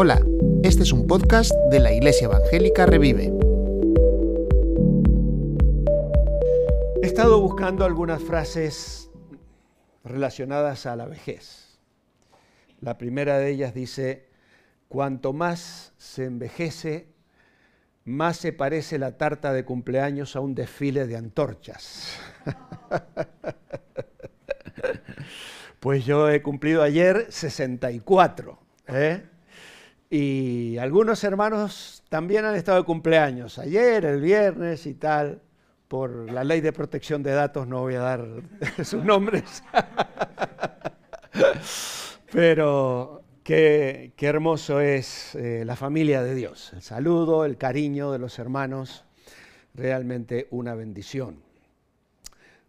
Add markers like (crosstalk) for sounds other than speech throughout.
Hola, este es un podcast de la Iglesia Evangélica Revive. He estado buscando algunas frases relacionadas a la vejez. La primera de ellas dice, cuanto más se envejece, más se parece la tarta de cumpleaños a un desfile de antorchas. (laughs) pues yo he cumplido ayer 64. ¿eh? Y algunos hermanos también han estado de cumpleaños, ayer, el viernes y tal. Por la ley de protección de datos no voy a dar (laughs) sus nombres. (laughs) Pero qué, hermoso es eh, la familia de Dios. El saludo, el cariño de los hermanos, realmente una bendición.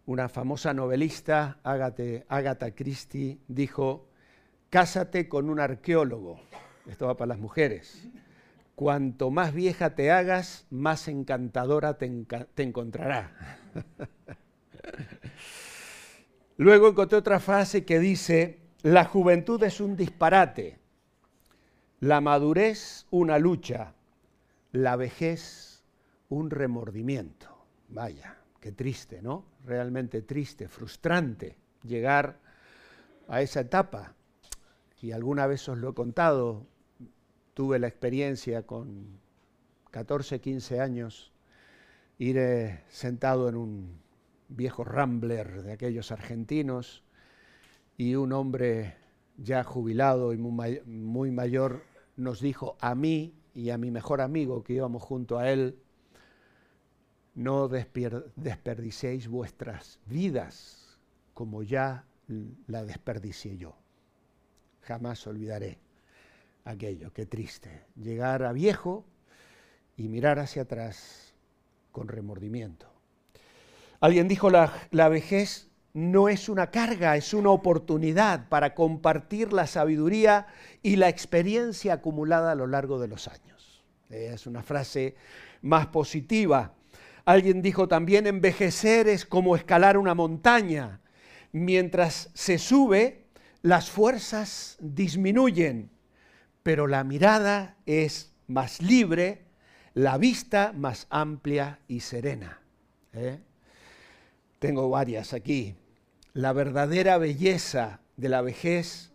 Una famosa novelista, Agatha Christie, dijo, cásate con un arqueólogo esto va para las mujeres. Cuanto más vieja te hagas, más encantadora te, encontrará. (laughs) Luego encontré otra frase que dice, la juventud es un disparate, la madurez una lucha, la vejez un remordimiento. Vaya, qué triste, ¿no? Realmente triste, frustrante llegar a esa etapa. Y alguna vez os lo he contado, tuve la experiencia con 14, 15 años, ir sentado en un viejo Rambler de aquellos argentinos y un hombre ya jubilado y muy, mayor nos dijo a mí y a mi mejor amigo que íbamos junto a él, no desperdicéis vuestras vidas como ya la desperdicié yo. Jamás olvidaré aquello, qué triste. Llegar a viejo y mirar hacia atrás con remordimiento. Alguien dijo, la, la vejez no es una carga, es una oportunidad para compartir la sabiduría y la experiencia acumulada a lo largo de los años. Es una frase más positiva. Alguien dijo también, envejecer es como escalar una montaña. Mientras se sube, las fuerzas disminuyen pero la mirada es más libre, la vista más amplia y serena. ¿eh? Tengo varias aquí. La verdadera belleza de la vejez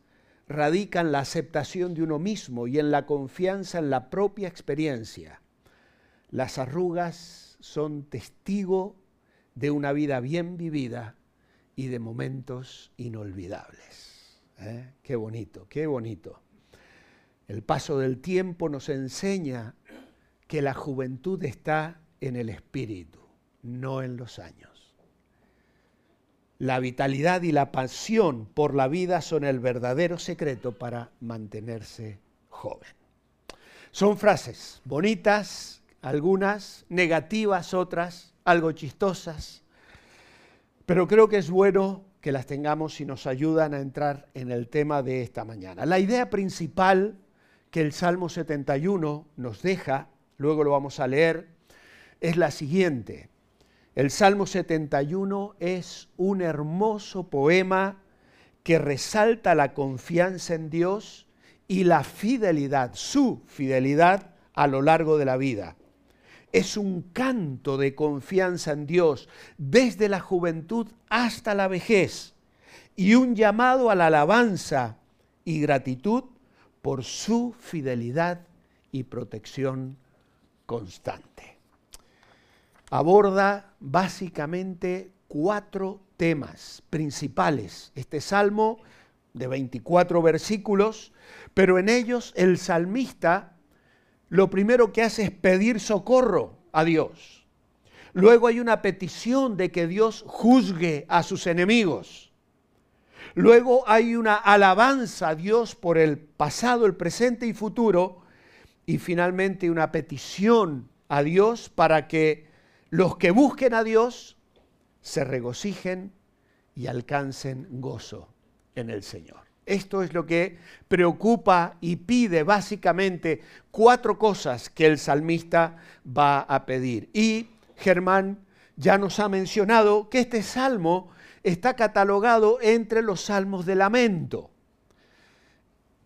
radica en la aceptación de uno mismo y en la confianza en la propia experiencia. Las arrugas son testigo de una vida bien vivida y de momentos inolvidables. ¿eh? Qué bonito, qué bonito. El paso del tiempo nos enseña que la juventud está en el espíritu, no en los años. La vitalidad y la pasión por la vida son el verdadero secreto para mantenerse joven. Son frases bonitas, algunas negativas, otras algo chistosas, pero creo que es bueno que las tengamos y nos ayudan a entrar en el tema de esta mañana. La idea principal que el Salmo 71 nos deja, luego lo vamos a leer, es la siguiente. El Salmo 71 es un hermoso poema que resalta la confianza en Dios y la fidelidad, su fidelidad a lo largo de la vida. Es un canto de confianza en Dios desde la juventud hasta la vejez y un llamado a la alabanza y gratitud por su fidelidad y protección constante. Aborda básicamente cuatro temas principales. Este salmo de 24 versículos, pero en ellos el salmista lo primero que hace es pedir socorro a Dios. Luego hay una petición de que Dios juzgue a sus enemigos. Luego hay una alabanza a Dios por el pasado, el presente y futuro. Y finalmente una petición a Dios para que los que busquen a Dios se regocijen y alcancen gozo en el Señor. Esto es lo que preocupa y pide básicamente cuatro cosas que el salmista va a pedir. Y Germán ya nos ha mencionado que este salmo está catalogado entre los salmos de lamento.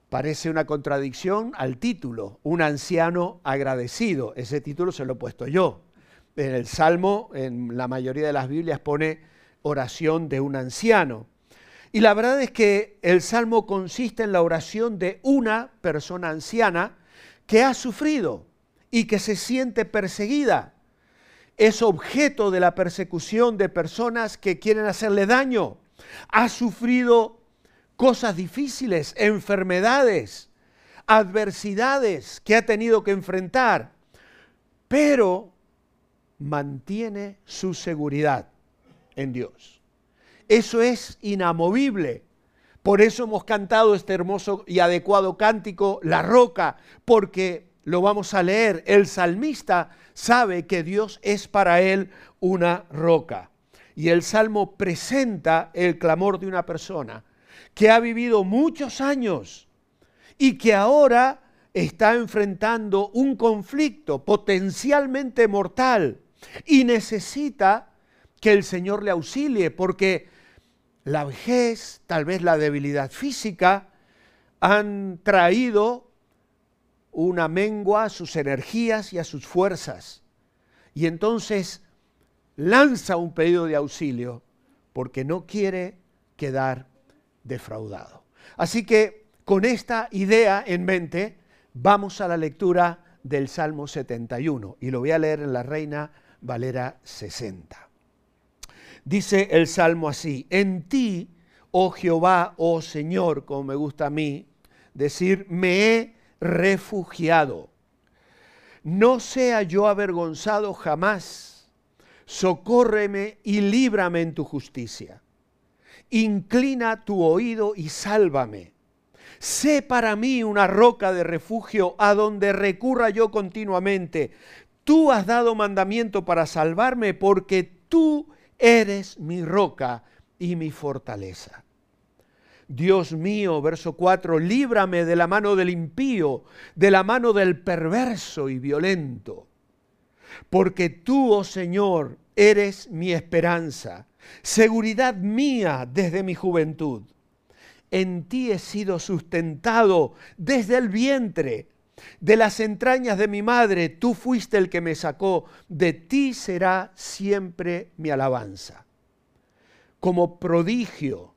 Parece una contradicción al título, un anciano agradecido. Ese título se lo he puesto yo. En el Salmo, en la mayoría de las Biblias pone oración de un anciano. Y la verdad es que el Salmo consiste en la oración de una persona anciana que ha sufrido y que se siente perseguida. Es objeto de la persecución de personas que quieren hacerle daño. Ha sufrido cosas difíciles, enfermedades, adversidades que ha tenido que enfrentar, pero mantiene su seguridad en Dios. Eso es inamovible. Por eso hemos cantado este hermoso y adecuado cántico, La Roca, porque lo vamos a leer. El salmista sabe que Dios es para él una roca. Y el salmo presenta el clamor de una persona que ha vivido muchos años y que ahora está enfrentando un conflicto potencialmente mortal y necesita que el Señor le auxilie porque la vejez, tal vez la debilidad física, han traído una mengua a sus energías y a sus fuerzas. Y entonces lanza un pedido de auxilio porque no quiere quedar defraudado. Así que con esta idea en mente, vamos a la lectura del Salmo 71 y lo voy a leer en la Reina Valera 60. Dice el Salmo así, en ti, oh Jehová, oh Señor, como me gusta a mí decir, me he refugiado. No sea yo avergonzado jamás. Socórreme y líbrame en tu justicia inclina tu oído y sálvame. Sé para mí una roca de refugio a donde recurra yo continuamente. Tú has dado mandamiento para salvarme porque tú eres mi roca y mi fortaleza. Dios mío, verso 4, líbrame de la mano del impío, de la mano del perverso y violento. Porque tú, oh Señor, eres mi esperanza seguridad mía desde mi juventud. En ti he sido sustentado desde el vientre, de las entrañas de mi madre, tú fuiste el que me sacó, de ti será siempre mi alabanza. Como prodigio,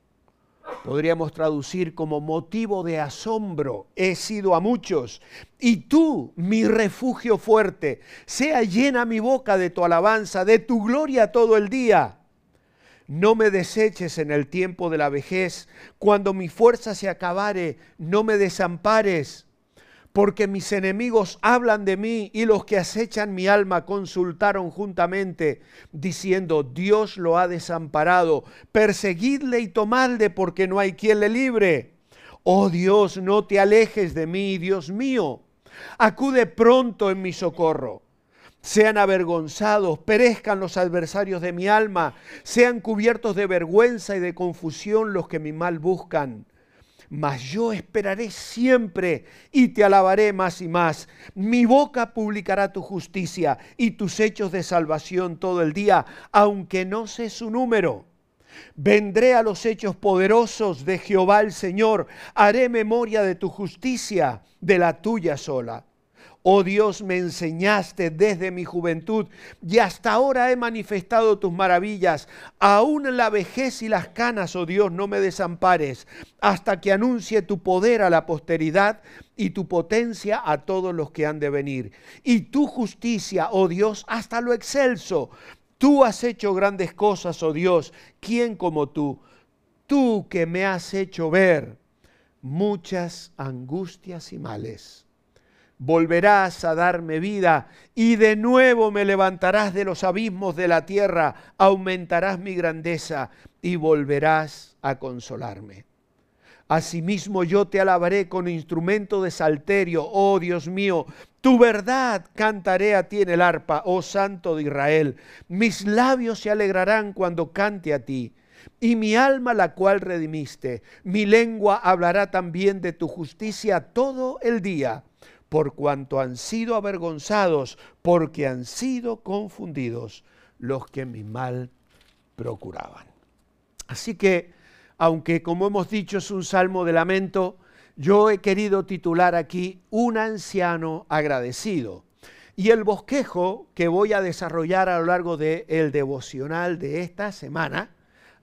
podríamos traducir como motivo de asombro, he sido a muchos, y tú, mi refugio fuerte, sea llena mi boca de tu alabanza, de tu gloria todo el día. No me deseches en el tiempo de la vejez, cuando mi fuerza se acabare, no me desampares, porque mis enemigos hablan de mí y los que acechan mi alma consultaron juntamente, diciendo, Dios lo ha desamparado, perseguidle y tomadle porque no hay quien le libre. Oh Dios, no te alejes de mí, Dios mío, acude pronto en mi socorro sean avergonzados, perezcan los adversarios de mi alma, sean cubiertos de vergüenza y de confusión los que mi mal buscan. Mas yo esperaré siempre y te alabaré más y más. Mi boca publicará tu justicia y tus hechos de salvación todo el día, aunque no sé su número. Vendré a los hechos poderosos de Jehová el Señor, haré memoria de tu justicia, de la tuya sola. Oh Dios, me enseñaste desde mi juventud y hasta ahora he manifestado tus maravillas. Aún la vejez y las canas, oh Dios, no me desampares, hasta que anuncie tu poder a la posteridad y tu potencia a todos los que han de venir. Y tu justicia, oh Dios, hasta lo excelso. Tú has hecho grandes cosas, oh Dios. ¿Quién como tú? Tú que me has hecho ver muchas angustias y males volverás a darme vida y de nuevo me levantarás de los abismos de la tierra, aumentarás mi grandeza y volverás a consolarme. Asimismo yo te alabaré con instrumento de salterio, oh Dios mío, tu verdad cantaré a ti en el arpa, oh Santo de Israel. Mis labios se alegrarán cuando cante a ti y mi alma la cual redimiste. Mi lengua hablará también de tu justicia todo el día por cuanto han sido avergonzados, porque han sido confundidos los que mi mal procuraban. Así que, aunque como hemos dicho es un salmo de lamento, yo he querido titular aquí Un anciano agradecido. Y el bosquejo que voy a desarrollar a lo largo del el devocional de esta semana,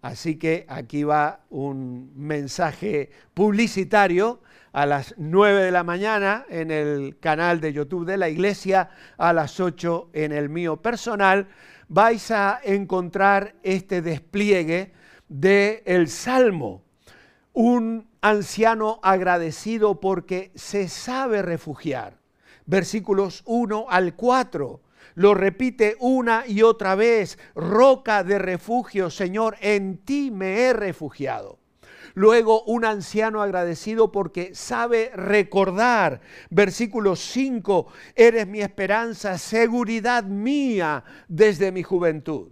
así que aquí va un mensaje publicitario a las 9 de la mañana en el canal de YouTube de la iglesia, a las 8 en el mío personal, vais a encontrar este despliegue del el Salmo. Un anciano agradecido porque se sabe refugiar. Versículos 1 al 4. Lo repite una y otra vez. Roca de refugio, Señor, en ti me he refugiado. Luego un anciano agradecido porque sabe recordar. Versículo 5, eres mi esperanza, seguridad mía desde mi juventud.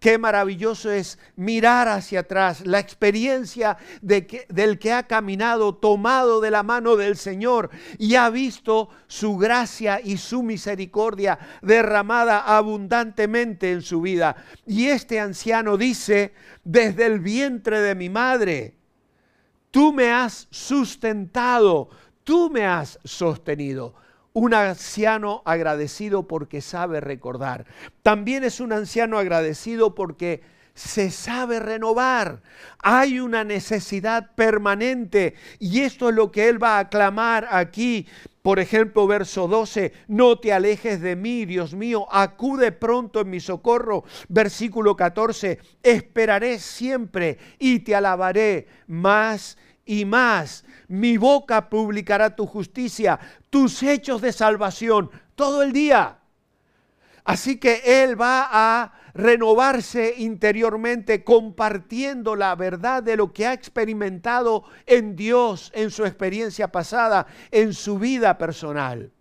Qué maravilloso es mirar hacia atrás, la experiencia de del que ha caminado tomado de la mano del Señor y ha visto su gracia y su misericordia derramada abundantemente en su vida. Y este anciano dice, desde el vientre de mi madre, tú me has sustentado, tú me has sostenido un anciano agradecido porque sabe recordar. También es un anciano agradecido porque se sabe renovar. Hay una necesidad permanente y esto es lo que él va a clamar aquí. Por ejemplo, verso 12, no te alejes de mí, Dios mío, acude pronto en mi socorro. Versículo 14, esperaré siempre y te alabaré más y más. Mi boca publicará tu justicia, tus hechos de salvación todo el día. Así que Él va a renovarse interiormente compartiendo la verdad de lo que ha experimentado en Dios, en su experiencia pasada, en su vida personal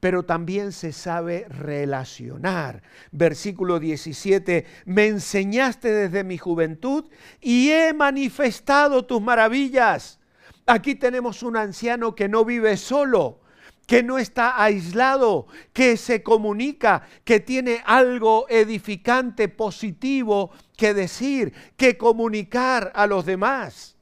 pero también se sabe relacionar. Versículo 17, me enseñaste desde mi juventud y he manifestado tus maravillas. Aquí tenemos un anciano que no vive solo, que no está aislado, que se comunica, que tiene algo edificante, positivo que decir, que comunicar a los demás.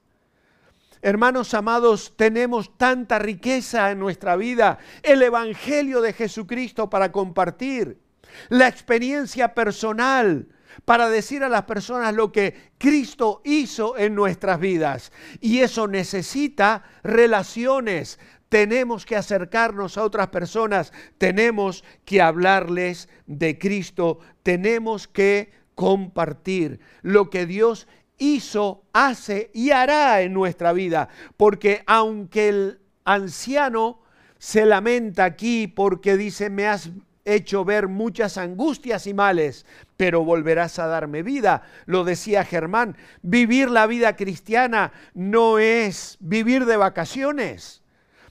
Hermanos amados, tenemos tanta riqueza en nuestra vida, el Evangelio de Jesucristo para compartir, la experiencia personal para decir a las personas lo que Cristo hizo en nuestras vidas. Y eso necesita relaciones. Tenemos que acercarnos a otras personas, tenemos que hablarles de Cristo, tenemos que compartir lo que Dios hizo, hace y hará en nuestra vida. Porque aunque el anciano se lamenta aquí porque dice, me has hecho ver muchas angustias y males, pero volverás a darme vida. Lo decía Germán, vivir la vida cristiana no es vivir de vacaciones.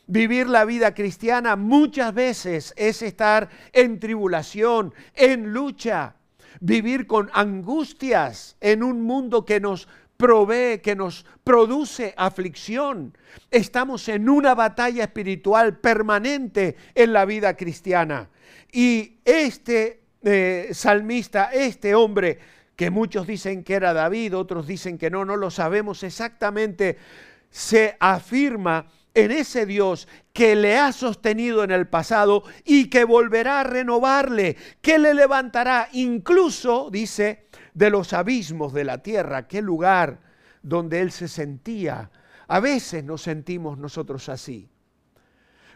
Vivir la vida cristiana muchas veces es estar en tribulación, en lucha, vivir con angustias en un mundo que nos provee, que nos produce aflicción. Estamos en una batalla espiritual permanente en la vida cristiana. Y este eh, salmista, este hombre, que muchos dicen que era David, otros dicen que no, no lo sabemos exactamente, se afirma en ese Dios que le ha sostenido en el pasado y que volverá a renovarle, que le levantará incluso, dice, de los abismos de la tierra, aquel lugar donde él se sentía. A veces nos sentimos nosotros así.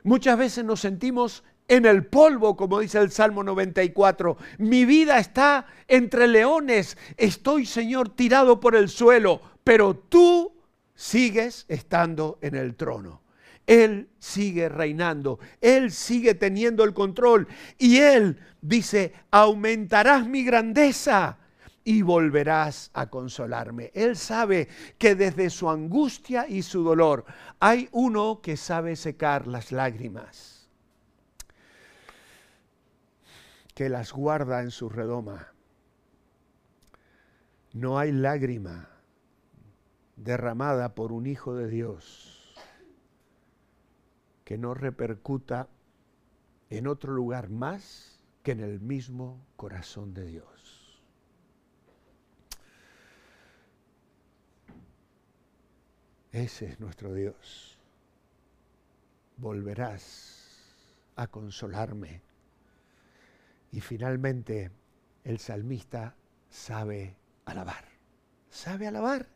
Muchas veces nos sentimos en el polvo, como dice el Salmo 94. Mi vida está entre leones. Estoy, Señor, tirado por el suelo, pero tú sigues estando en el trono. Él sigue reinando, Él sigue teniendo el control y Él dice, aumentarás mi grandeza y volverás a consolarme. Él sabe que desde su angustia y su dolor hay uno que sabe secar las lágrimas, que las guarda en su redoma. No hay lágrima derramada por un hijo de Dios que no repercuta en otro lugar más que en el mismo corazón de Dios. Ese es nuestro Dios. volverás a consolarme. Y finalmente el salmista sabe alabar, sabe alabar.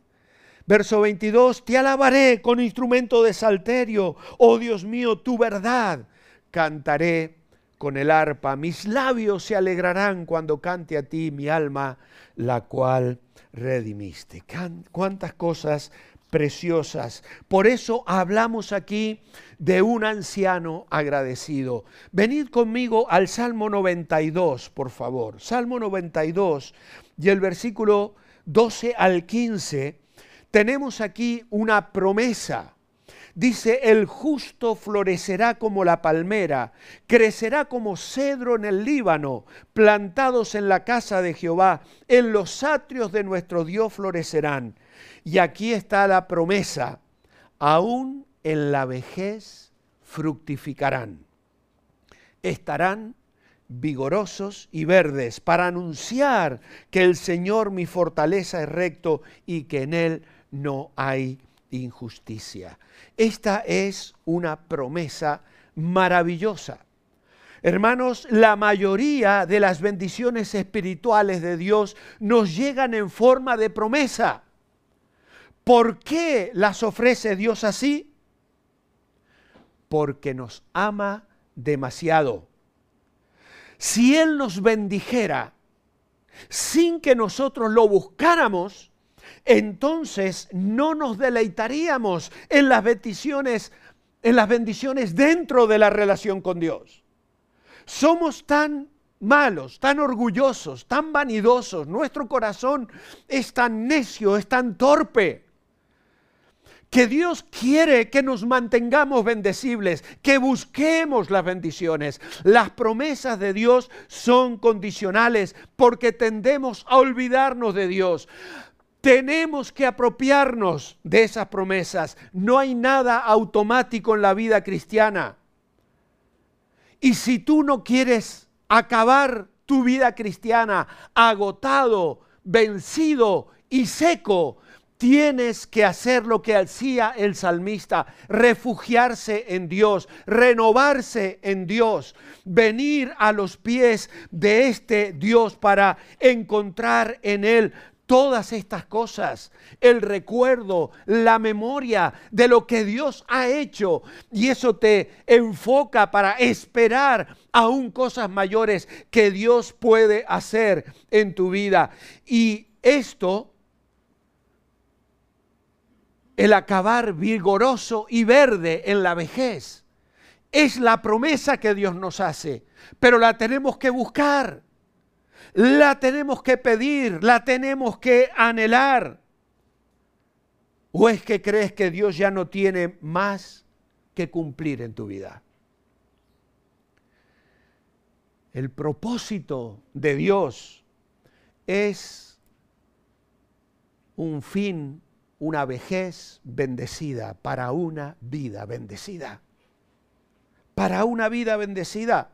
Verso 22, te alabaré con instrumento de salterio, oh Dios mío, tu verdad. Cantaré con el arpa, mis labios se alegrarán cuando cante a ti mi alma, la cual redimiste. Cuántas cosas preciosas. Por eso hablamos aquí de un anciano agradecido. Venid conmigo al Salmo 92, por favor. Salmo 92 y el versículo 12 al 15 tenemos aquí una promesa. Dice, el justo florecerá como la palmera, crecerá como cedro en el Líbano, plantados en la casa de Jehová, en los atrios de nuestro Dios florecerán. Y aquí está la promesa, aún en la vejez fructificarán. Estarán vigorosos y verdes para anunciar que el Señor mi fortaleza es recto y que en Él no hay injusticia. Esta es una promesa maravillosa. Hermanos, la mayoría de las bendiciones espirituales de Dios nos llegan en forma de promesa. ¿Por qué las ofrece Dios así? Porque nos ama demasiado. Si Él nos bendijera sin que nosotros lo buscáramos, entonces no nos deleitaríamos en las bendiciones, en las bendiciones dentro de la relación con Dios. Somos tan malos, tan orgullosos, tan vanidosos, nuestro corazón es tan necio, es tan torpe, que Dios quiere que nos mantengamos bendecibles, que busquemos las bendiciones. Las promesas de Dios son condicionales porque tendemos a olvidarnos de Dios. Tenemos que apropiarnos de esas promesas. No hay nada automático en la vida cristiana. Y si tú no quieres acabar tu vida cristiana agotado, vencido y seco, tienes que hacer lo que hacía el salmista, refugiarse en Dios, renovarse en Dios, venir a los pies de este Dios para encontrar en Él todas estas cosas, el recuerdo, la memoria de lo que Dios ha hecho. Y eso te enfoca para esperar aún cosas mayores que Dios puede hacer en tu vida. Y esto, el acabar vigoroso y verde en la vejez, es la promesa que Dios nos hace, pero la tenemos que buscar la tenemos que pedir, la tenemos que anhelar. ¿O es que crees que Dios ya no tiene más que cumplir en tu vida? El propósito de Dios es un fin, una vejez bendecida para una vida bendecida. Para una vida bendecida.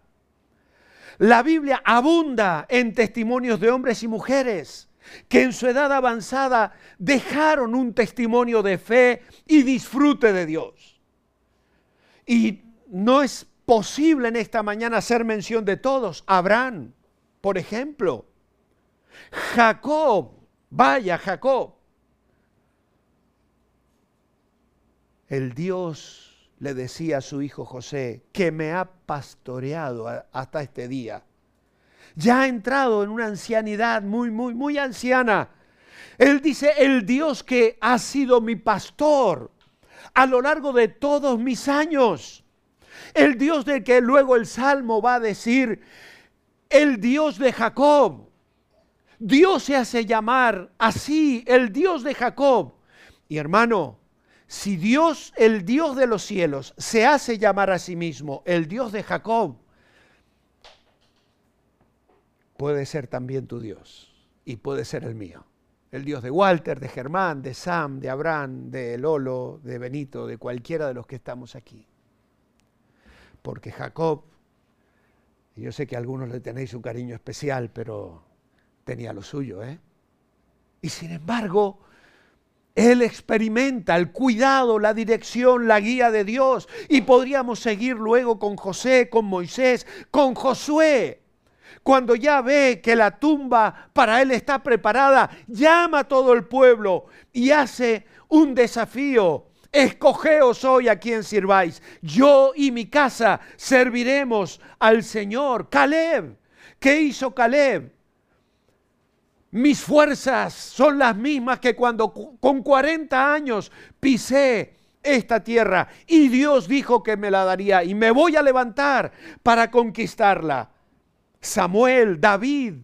La Biblia abunda en testimonios de hombres y mujeres que en su edad avanzada dejaron un testimonio de fe y disfrute de Dios. Y no es posible en esta mañana hacer mención de todos. Abraham, por ejemplo. Jacob, vaya Jacob. El Dios le decía a su hijo José, que me ha pastoreado hasta este día. Ya ha entrado en una ancianidad muy, muy, muy anciana. Él dice, el Dios que ha sido mi pastor a lo largo de todos mis años. El Dios de que luego el Salmo va a decir, el Dios de Jacob. Dios se hace llamar así, el Dios de Jacob. Y hermano, si Dios, el Dios de los cielos, se hace llamar a sí mismo el Dios de Jacob, puede ser también tu Dios y puede ser el mío. El Dios de Walter, de Germán, de Sam, de Abraham, de Lolo, de Benito, de cualquiera de los que estamos aquí. Porque Jacob, yo sé que a algunos le tenéis un cariño especial, pero tenía lo suyo, ¿eh? Y sin embargo, Él experimenta el cuidado, la dirección, la guía de Dios. Y podríamos seguir luego con José, con Moisés, con Josué. Cuando ya ve que la tumba para él está preparada, llama a todo el pueblo y hace un desafío. Escogeos hoy a quien sirváis. Yo y mi casa serviremos al Señor. Caleb. ¿Qué hizo Caleb? Mis fuerzas son las mismas que cuando con 40 años pisé esta tierra y Dios dijo que me la daría y me voy a levantar para conquistarla. Samuel, David,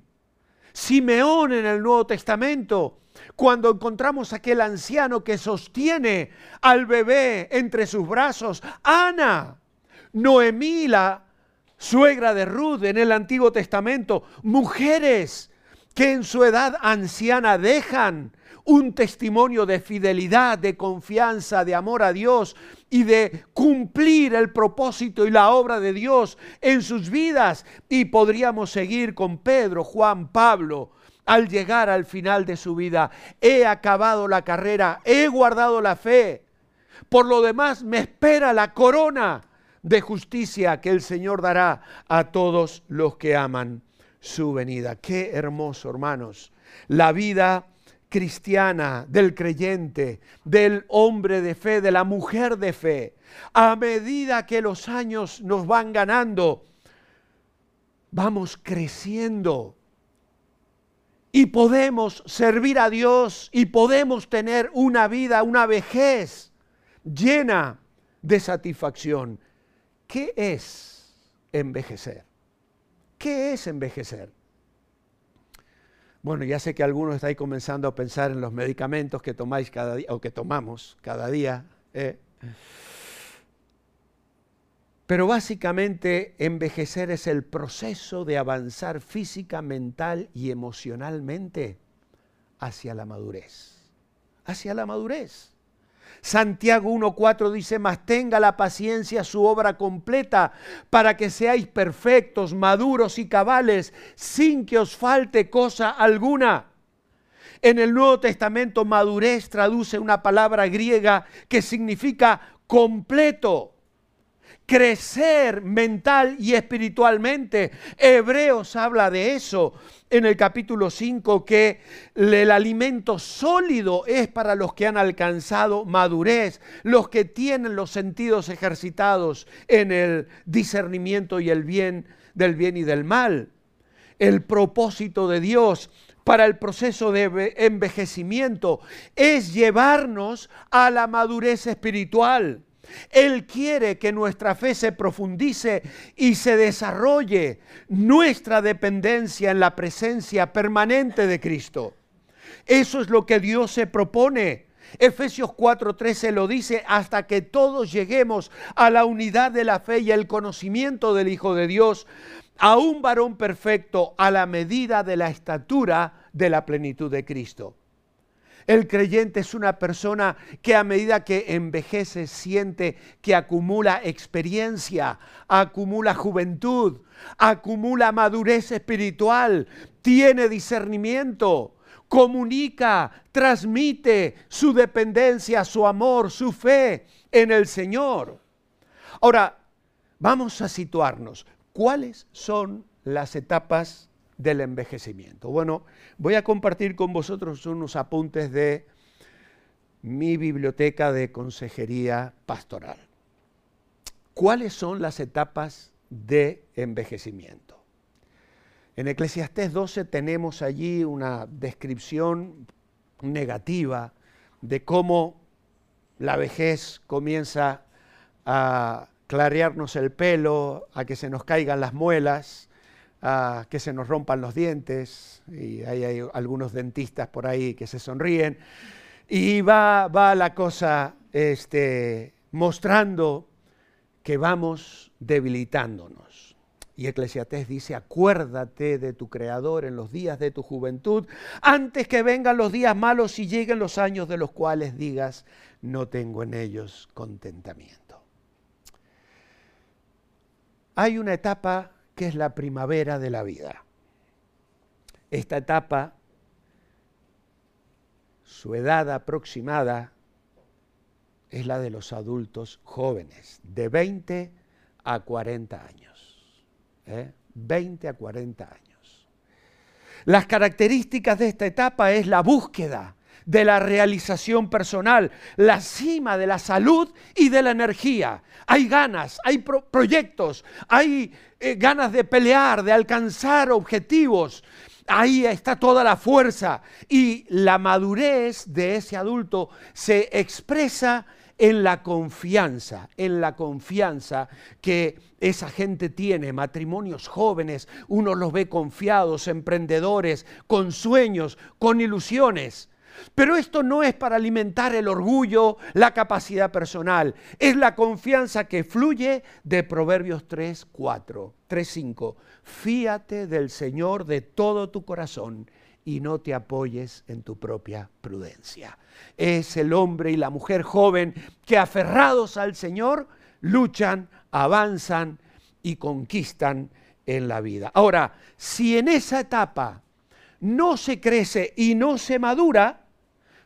Simeón en el Nuevo Testamento, cuando encontramos aquel anciano que sostiene al bebé entre sus brazos, Ana, Noemí, la suegra de Ruth en el Antiguo Testamento, mujeres que en su edad anciana dejan un testimonio de fidelidad, de confianza, de amor a Dios y de cumplir el propósito y la obra de Dios en sus vidas. Y podríamos seguir con Pedro, Juan, Pablo, al llegar al final de su vida. He acabado la carrera, he guardado la fe. Por lo demás me espera la corona de justicia que el Señor dará a todos los que aman su venida. Qué hermoso, hermanos. La vida cristiana, del creyente, del hombre de fe, de la mujer de fe. A medida que los años nos van ganando, vamos creciendo y podemos servir a Dios y podemos tener una vida, una vejez llena de satisfacción. ¿Qué es envejecer? ¿Qué es envejecer? Bueno, ya sé que algunos estáis comenzando a pensar en los medicamentos que tomáis cada día o que tomamos cada día. ¿eh? Pero básicamente envejecer es el proceso de avanzar física, mental y emocionalmente hacia la madurez. Hacia la madurez. Santiago 1.4 dice, mas tenga la paciencia su obra completa para que seáis perfectos, maduros y cabales, sin que os falte cosa alguna. En el Nuevo Testamento madurez traduce una palabra griega que significa completo crecer mental y espiritualmente. Hebreos habla de eso en el capítulo 5, que el alimento sólido es para los que han alcanzado madurez, los que tienen los sentidos ejercitados en el discernimiento y el bien del bien y del mal. El propósito de Dios para el proceso de envejecimiento es llevarnos a la madurez espiritual. Él quiere que nuestra fe se profundice y se desarrolle nuestra dependencia en la presencia permanente de Cristo. Eso es lo que Dios se propone. Efesios 4:13 lo dice, hasta que todos lleguemos a la unidad de la fe y el conocimiento del Hijo de Dios, a un varón perfecto a la medida de la estatura de la plenitud de Cristo. El creyente es una persona que a medida que envejece siente que acumula experiencia, acumula juventud, acumula madurez espiritual, tiene discernimiento, comunica, transmite su dependencia, su amor, su fe en el Señor. Ahora, vamos a situarnos. ¿Cuáles son las etapas del envejecimiento. Bueno, voy a compartir con vosotros unos apuntes de mi biblioteca de consejería pastoral. ¿Cuáles son las etapas de envejecimiento? En Eclesiastés 12 tenemos allí una descripción negativa de cómo la vejez comienza a clarearnos el pelo, a que se nos caigan las muelas, que se nos rompan los dientes, y hay algunos dentistas por ahí que se sonríen, y va, va la cosa este, mostrando que vamos debilitándonos. Y Eclesiastés dice, acuérdate de tu Creador en los días de tu juventud, antes que vengan los días malos y lleguen los años de los cuales digas, no tengo en ellos contentamiento. Hay una etapa que es la primavera de la vida. Esta etapa su edad aproximada es la de los adultos jóvenes, de 20 a 40 años. 20 ¿eh? a 40 años. Las características de esta etapa es la búsqueda de la realización personal, la cima de la salud y de la energía. Hay ganas, hay proyectos, hay eh, ganas de pelear, de alcanzar objetivos. Ahí está toda la fuerza y la madurez de ese adulto se expresa en la confianza, en la confianza que esa gente tiene, matrimonios jóvenes, uno los ve confiados, emprendedores, con sueños, con ilusiones. Pero esto no es para alimentar el orgullo, la capacidad personal. Es la confianza que fluye de Proverbios 3, 4, 3, 5. Fíate del Señor de todo tu corazón y no te apoyes en tu propia prudencia. Es el hombre y la mujer joven que aferrados al Señor luchan, avanzan y conquistan en la vida. Ahora, si en esa etapa no se crece y no se madura,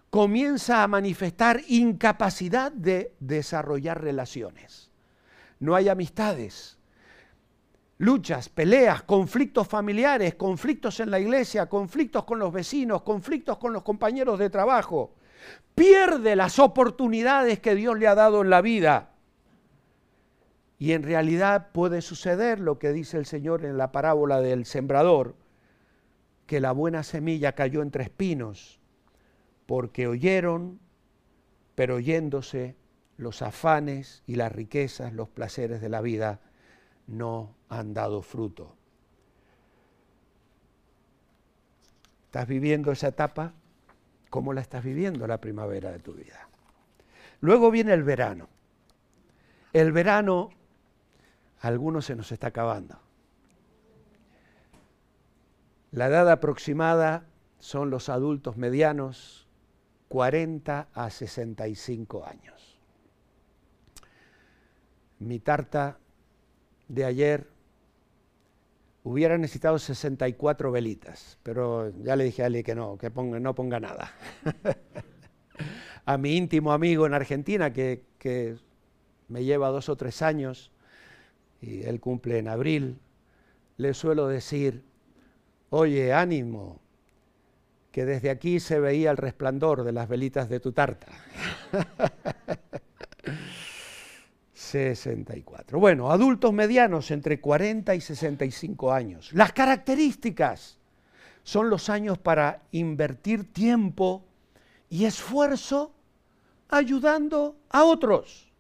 comienza a manifestar incapacidad de desarrollar relaciones. No hay amistades, luchas, peleas, conflictos familiares, conflictos en la iglesia, conflictos con los vecinos, conflictos con los compañeros de trabajo. Pierde las oportunidades que Dios le ha dado en la vida. Y en realidad puede suceder lo que dice el Señor en la parábola del sembrador, que la buena semilla cayó entre espinos porque oyeron, pero oyéndose los afanes y las riquezas, los placeres de la vida, no han dado fruto. ¿Estás viviendo esa etapa? ¿Cómo la estás viviendo la primavera de tu vida? Luego viene el verano. El verano, a algunos se nos está acabando. La edad aproximada son los adultos medianos, 40 a 65 años. Mi tarta de ayer hubiera necesitado 64 velitas, pero ya le dije a Ali que no, que ponga, no ponga nada. (laughs) a mi íntimo amigo en Argentina, que, que me lleva dos o tres años, y él cumple en abril, le suelo decir, oye, ánimo, que desde aquí se veía el resplandor de las velitas de tu tarta. (laughs) 64. Bueno, adultos medianos entre 40 y 65 años. Las características son los años para invertir tiempo y esfuerzo ayudando a otros.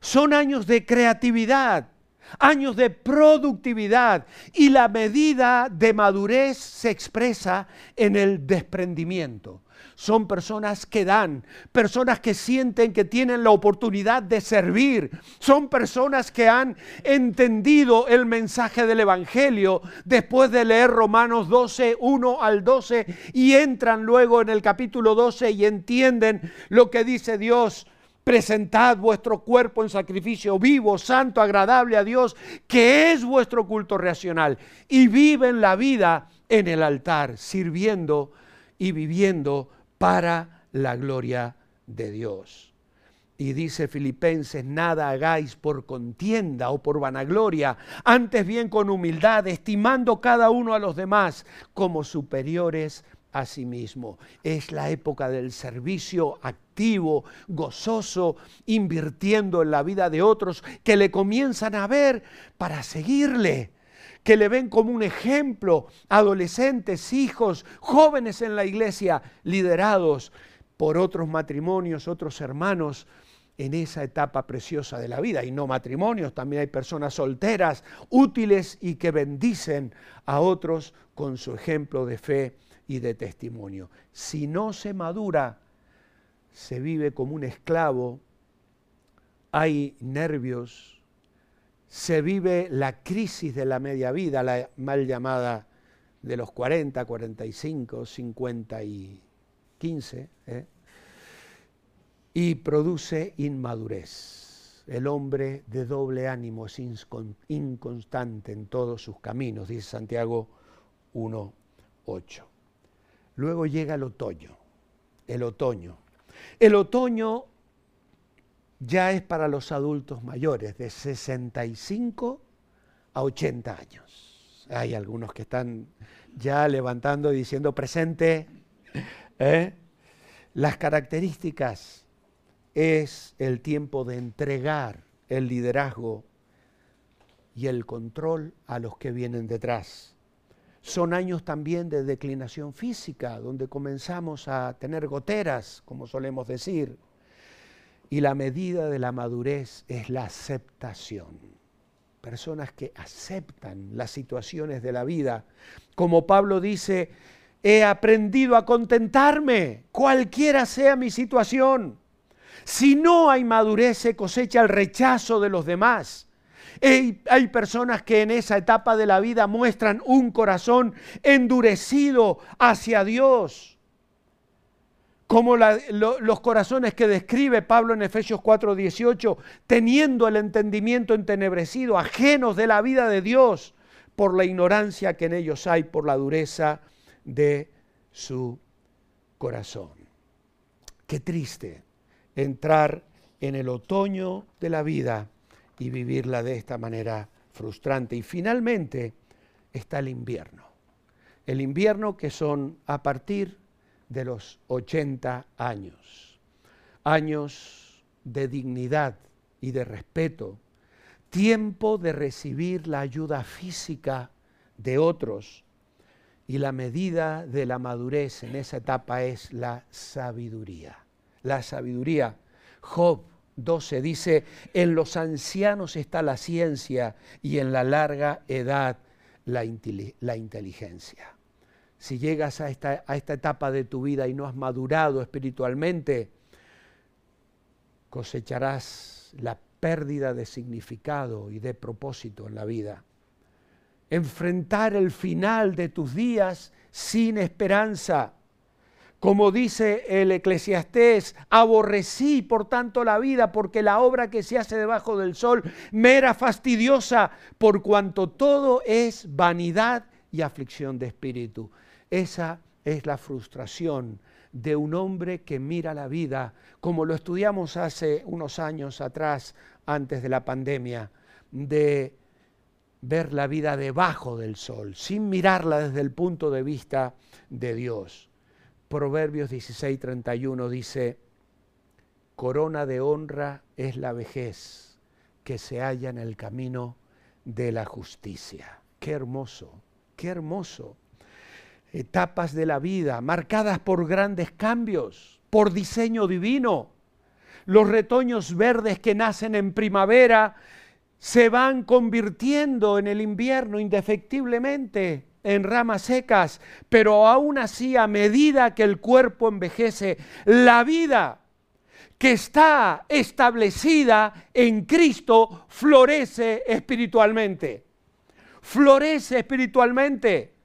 Son años de creatividad, años de productividad y la medida de madurez se expresa en el desprendimiento. Son personas que dan, personas que sienten que tienen la oportunidad de servir, son personas que han entendido el mensaje del Evangelio después de leer Romanos 12, 1 al 12 y entran luego en el capítulo 12 y entienden lo que dice Dios Presentad vuestro cuerpo en sacrificio vivo, santo, agradable a Dios, que es vuestro culto racional. Y viven la vida en el altar, sirviendo y viviendo para la gloria de Dios. Y dice Filipenses, nada hagáis por contienda o por vanagloria, antes bien con humildad, estimando cada uno a los demás como superiores sí mismo. Es la época del servicio activo, gozoso, invirtiendo en la vida de otros que le comienzan a ver para seguirle que le ven como un ejemplo, adolescentes, hijos, jóvenes en la iglesia, liderados por otros matrimonios, otros hermanos en esa etapa preciosa de la vida. Y no matrimonios, también hay personas solteras, útiles y que bendicen a otros con su ejemplo de fe y de testimonio. Si no se madura, se vive como un esclavo, hay nervios, se vive la crisis de la media vida, la mal llamada de los 40, 45, 50 y 15, ¿eh? y produce inmadurez. El hombre de doble ánimo es inconstante en todos sus caminos, dice Santiago 1.8. Luego llega el otoño. el otoño. El otoño ya es para los adultos mayores, de 65 a 80 años. Hay algunos que están ya levantando y diciendo presente. ¿eh? Las características es el tiempo de entregar el liderazgo y el control a los que vienen detrás. Son años también de declinación física, donde comenzamos a tener goteras, como solemos decir. Y la medida de la madurez es la aceptación. Personas que aceptan las situaciones de la vida. Como Pablo dice, he aprendido a contentarme, cualquiera sea mi situación. Si no hay madurez, se cosecha el rechazo de los demás. Hay, personas que en esa etapa de la vida muestran un corazón endurecido hacia Dios, como los corazones que describe Pablo en Efesios 4:18, teniendo el entendimiento entenebrecido, ajenos de la vida de Dios, por la ignorancia que en ellos hay, por la dureza de su corazón. Qué triste entrar en el otoño de la vida y vivirla de esta manera frustrante. Y finalmente está el invierno. El invierno que son a partir de los 80 años. Años de dignidad y de respeto. Tiempo de recibir la ayuda física de otros. Y la medida de la madurez en esa etapa es la sabiduría la sabiduría. Job 12 dice, en los ancianos está la ciencia y en la larga edad la, inteligencia. Si llegas a esta, a esta etapa de tu vida y no has madurado espiritualmente, cosecharás la pérdida de significado y de propósito en la vida. Enfrentar el final de tus días sin esperanza como dice el eclesiastés, aborrecí por tanto la vida porque la obra que se hace debajo del sol me era fastidiosa por cuanto todo es vanidad y aflicción de espíritu. Esa es la frustración de un hombre que mira la vida como lo estudiamos hace unos años atrás, antes de la pandemia, de ver la vida debajo del sol, sin mirarla desde el punto de vista de Dios. Proverbios 16, 31 dice, corona de honra es la vejez que se halla en el camino de la justicia. Qué hermoso, qué hermoso. Etapas de la vida marcadas por grandes cambios, por diseño divino. Los retoños verdes que nacen en primavera se van convirtiendo en el invierno indefectiblemente en ramas secas, pero aún así a medida que el cuerpo envejece, la vida que está establecida en Cristo florece espiritualmente. Florece espiritualmente.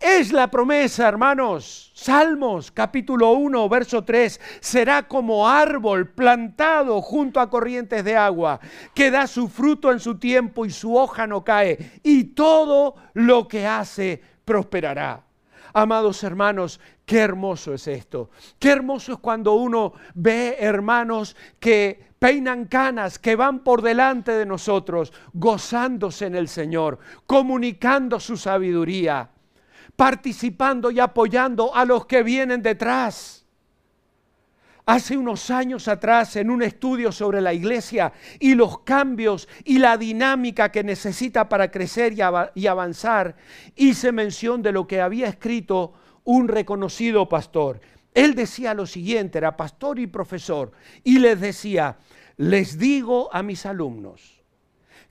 Es la promesa, hermanos. Salmos capítulo 1, verso 3. Será como árbol plantado junto a corrientes de agua, que da su fruto en su tiempo y su hoja no cae, y todo lo que hace prosperará. Amados hermanos, qué hermoso es esto. Qué hermoso es cuando uno ve hermanos que peinan canas, que van por delante de nosotros, gozándose en el Señor, comunicando su sabiduría participando y apoyando a los que vienen detrás. Hace unos años atrás, en un estudio sobre la iglesia y los cambios y la dinámica que necesita para crecer y, avanzar, hice mención de lo que había escrito un reconocido pastor. Él decía lo siguiente, era pastor y profesor, y les decía, les digo a mis alumnos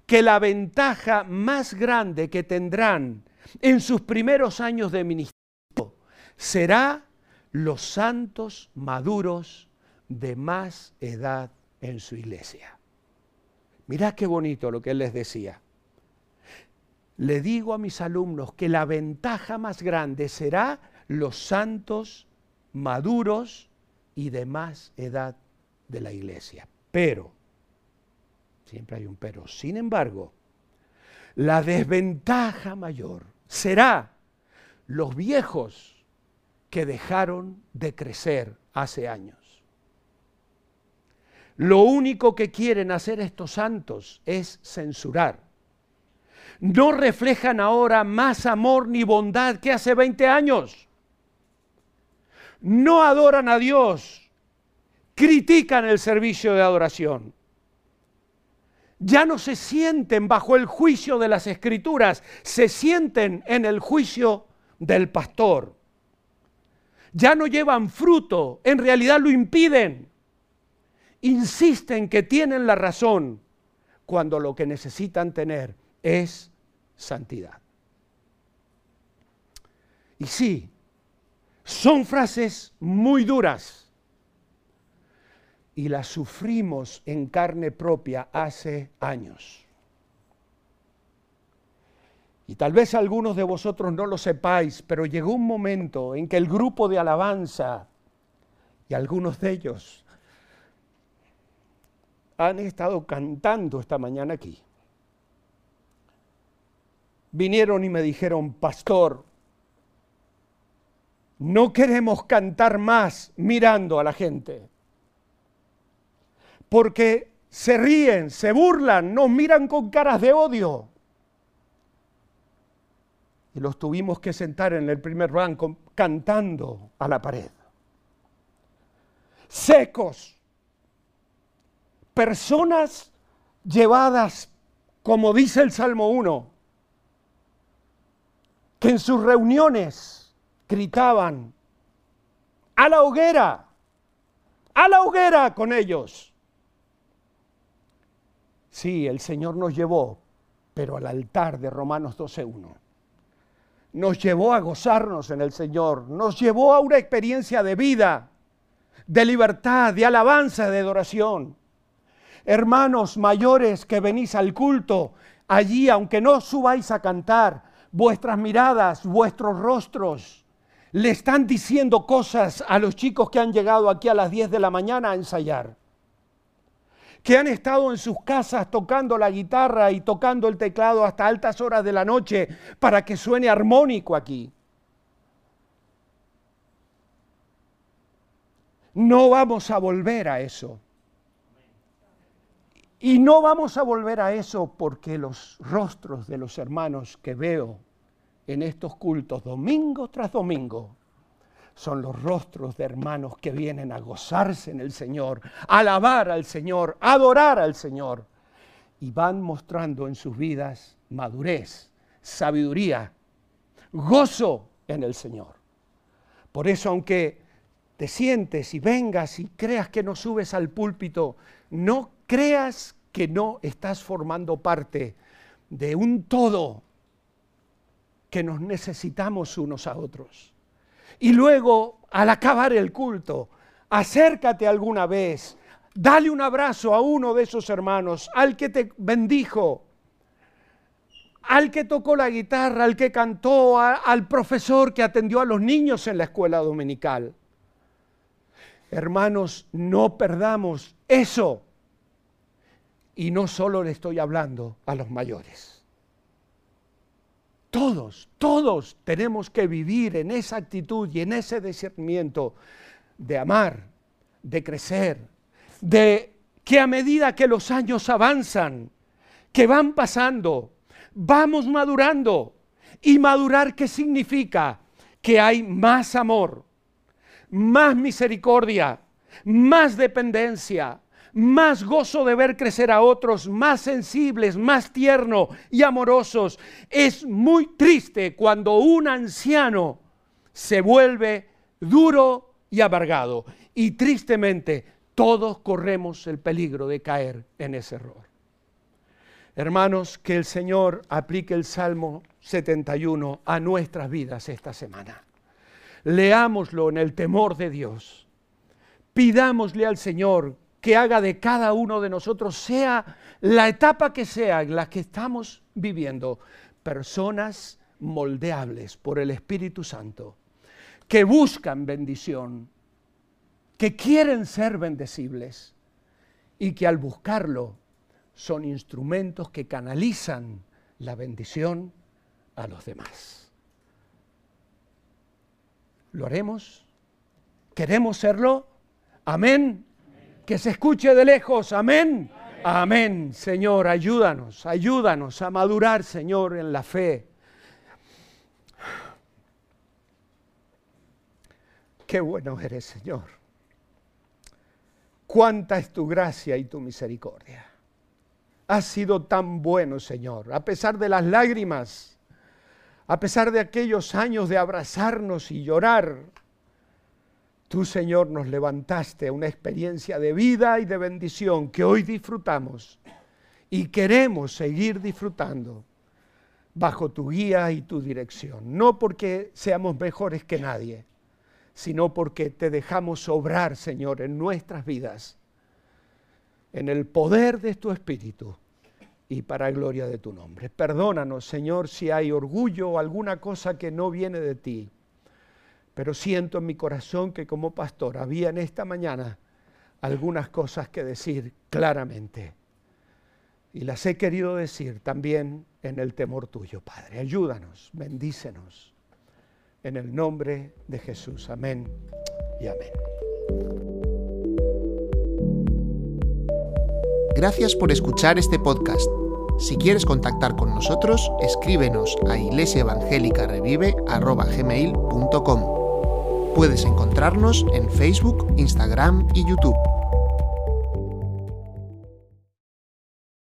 que la ventaja más grande que tendrán en sus primeros años de ministerio será los santos maduros de más edad en su iglesia. Mirá qué bonito lo que él les decía. Le digo a mis alumnos que la ventaja más grande será los santos maduros y de más edad de la iglesia. Pero, siempre hay un pero, sin embargo, la desventaja mayor será los viejos que dejaron de crecer hace años. Lo único que quieren hacer estos santos es censurar. No reflejan ahora más amor ni bondad que hace 20 años. No adoran a Dios, critican el servicio de adoración. Ya no se sienten bajo el juicio de las escrituras, se sienten en el juicio del pastor. Ya no llevan fruto, en realidad lo impiden insisten que tienen la razón cuando lo que necesitan tener es santidad. Y sí, son frases muy duras y las sufrimos en carne propia hace años. Y tal vez algunos de vosotros no lo sepáis, pero llegó un momento en que el grupo de alabanza y algunos de ellos han estado cantando esta mañana aquí. Vinieron y me dijeron, pastor, no queremos cantar más mirando a la gente, porque se ríen, se burlan, nos miran con caras de odio. Y los tuvimos que sentar en el primer banco cantando a la pared. Secos, personas llevadas, como dice el Salmo 1, que en sus reuniones gritaban, a la hoguera, a la hoguera con ellos. Sí, el Señor nos llevó, pero al altar de Romanos 12.1. Nos llevó a gozarnos en el Señor, nos llevó a una experiencia de vida, de libertad, de alabanza, de adoración hermanos mayores que venís al culto, allí, aunque no subáis a cantar, vuestras miradas, vuestros rostros, le están diciendo cosas a los chicos que han llegado aquí a las 10 de la mañana a ensayar, que han estado en sus casas tocando la guitarra y tocando el teclado hasta altas horas de la noche para que suene armónico aquí. No vamos a volver a eso. Y no vamos a volver a eso porque los rostros de los hermanos que veo en estos cultos domingo tras domingo son los rostros de hermanos que vienen a gozarse en el Señor, a alabar al Señor, a adorar al Señor. Y van mostrando en sus vidas madurez, sabiduría, gozo en el Señor. Por eso, aunque te sientes y vengas y creas que no subes al púlpito, no creas que no estás formando parte de un todo que nos necesitamos unos a otros. Y luego, al acabar el culto, acércate alguna vez, dale un abrazo a uno de esos hermanos, al que te bendijo, al que tocó la guitarra, al que cantó, al profesor que atendió a los niños en la escuela dominical. Hermanos, no perdamos eso. Y no solo le estoy hablando a los mayores. Todos, todos tenemos que vivir en esa actitud y en ese discernimiento de amar, de crecer, de que a medida que los años avanzan, que van pasando, vamos madurando. ¿Y madurar qué significa? Que hay más amor, más misericordia, más dependencia, más gozo de ver crecer a otros, más sensibles, más tierno y amorosos. Es muy triste cuando un anciano se vuelve duro y amargado. Y tristemente todos corremos el peligro de caer en ese error. Hermanos, que el Señor aplique el Salmo 71 a nuestras vidas esta semana. Leámoslo en el temor de Dios. Pidámosle al Señor que haga de cada uno de nosotros, sea la etapa que sea en la que estamos viviendo, personas moldeables por el Espíritu Santo, que buscan bendición, que quieren ser bendecibles y que al buscarlo son instrumentos que canalizan la bendición a los demás. ¿Lo haremos? ¿Queremos serlo? Amén. Que se escuche de lejos. Amén. Amén. Señor, ayúdanos, ayúdanos a madurar, Señor, en la fe. Qué bueno eres, Señor. Cuánta es tu gracia y tu misericordia. Has sido tan bueno, Señor, a pesar de las lágrimas, a pesar de aquellos años de abrazarnos y llorar. Tú, Señor, nos levantaste a una experiencia de vida y de bendición que hoy disfrutamos y queremos seguir disfrutando bajo tu guía y tu dirección. No porque seamos mejores que nadie, sino porque te dejamos obrar, Señor, en nuestras vidas, en el poder de tu Espíritu y para gloria de tu nombre. Perdónanos, Señor, si hay orgullo o alguna cosa que no viene de ti, pero siento en mi corazón que como pastor había en esta mañana algunas cosas que decir claramente. Y las he querido decir también en el temor tuyo, Padre. Ayúdanos, bendícenos en el nombre de Jesús. Amén y amén. Gracias por escuchar este podcast. Si quieres contactar con nosotros, escríbenos a iglesiaevangelicarevive.com. Puedes encontrarnos en Facebook, Instagram y YouTube.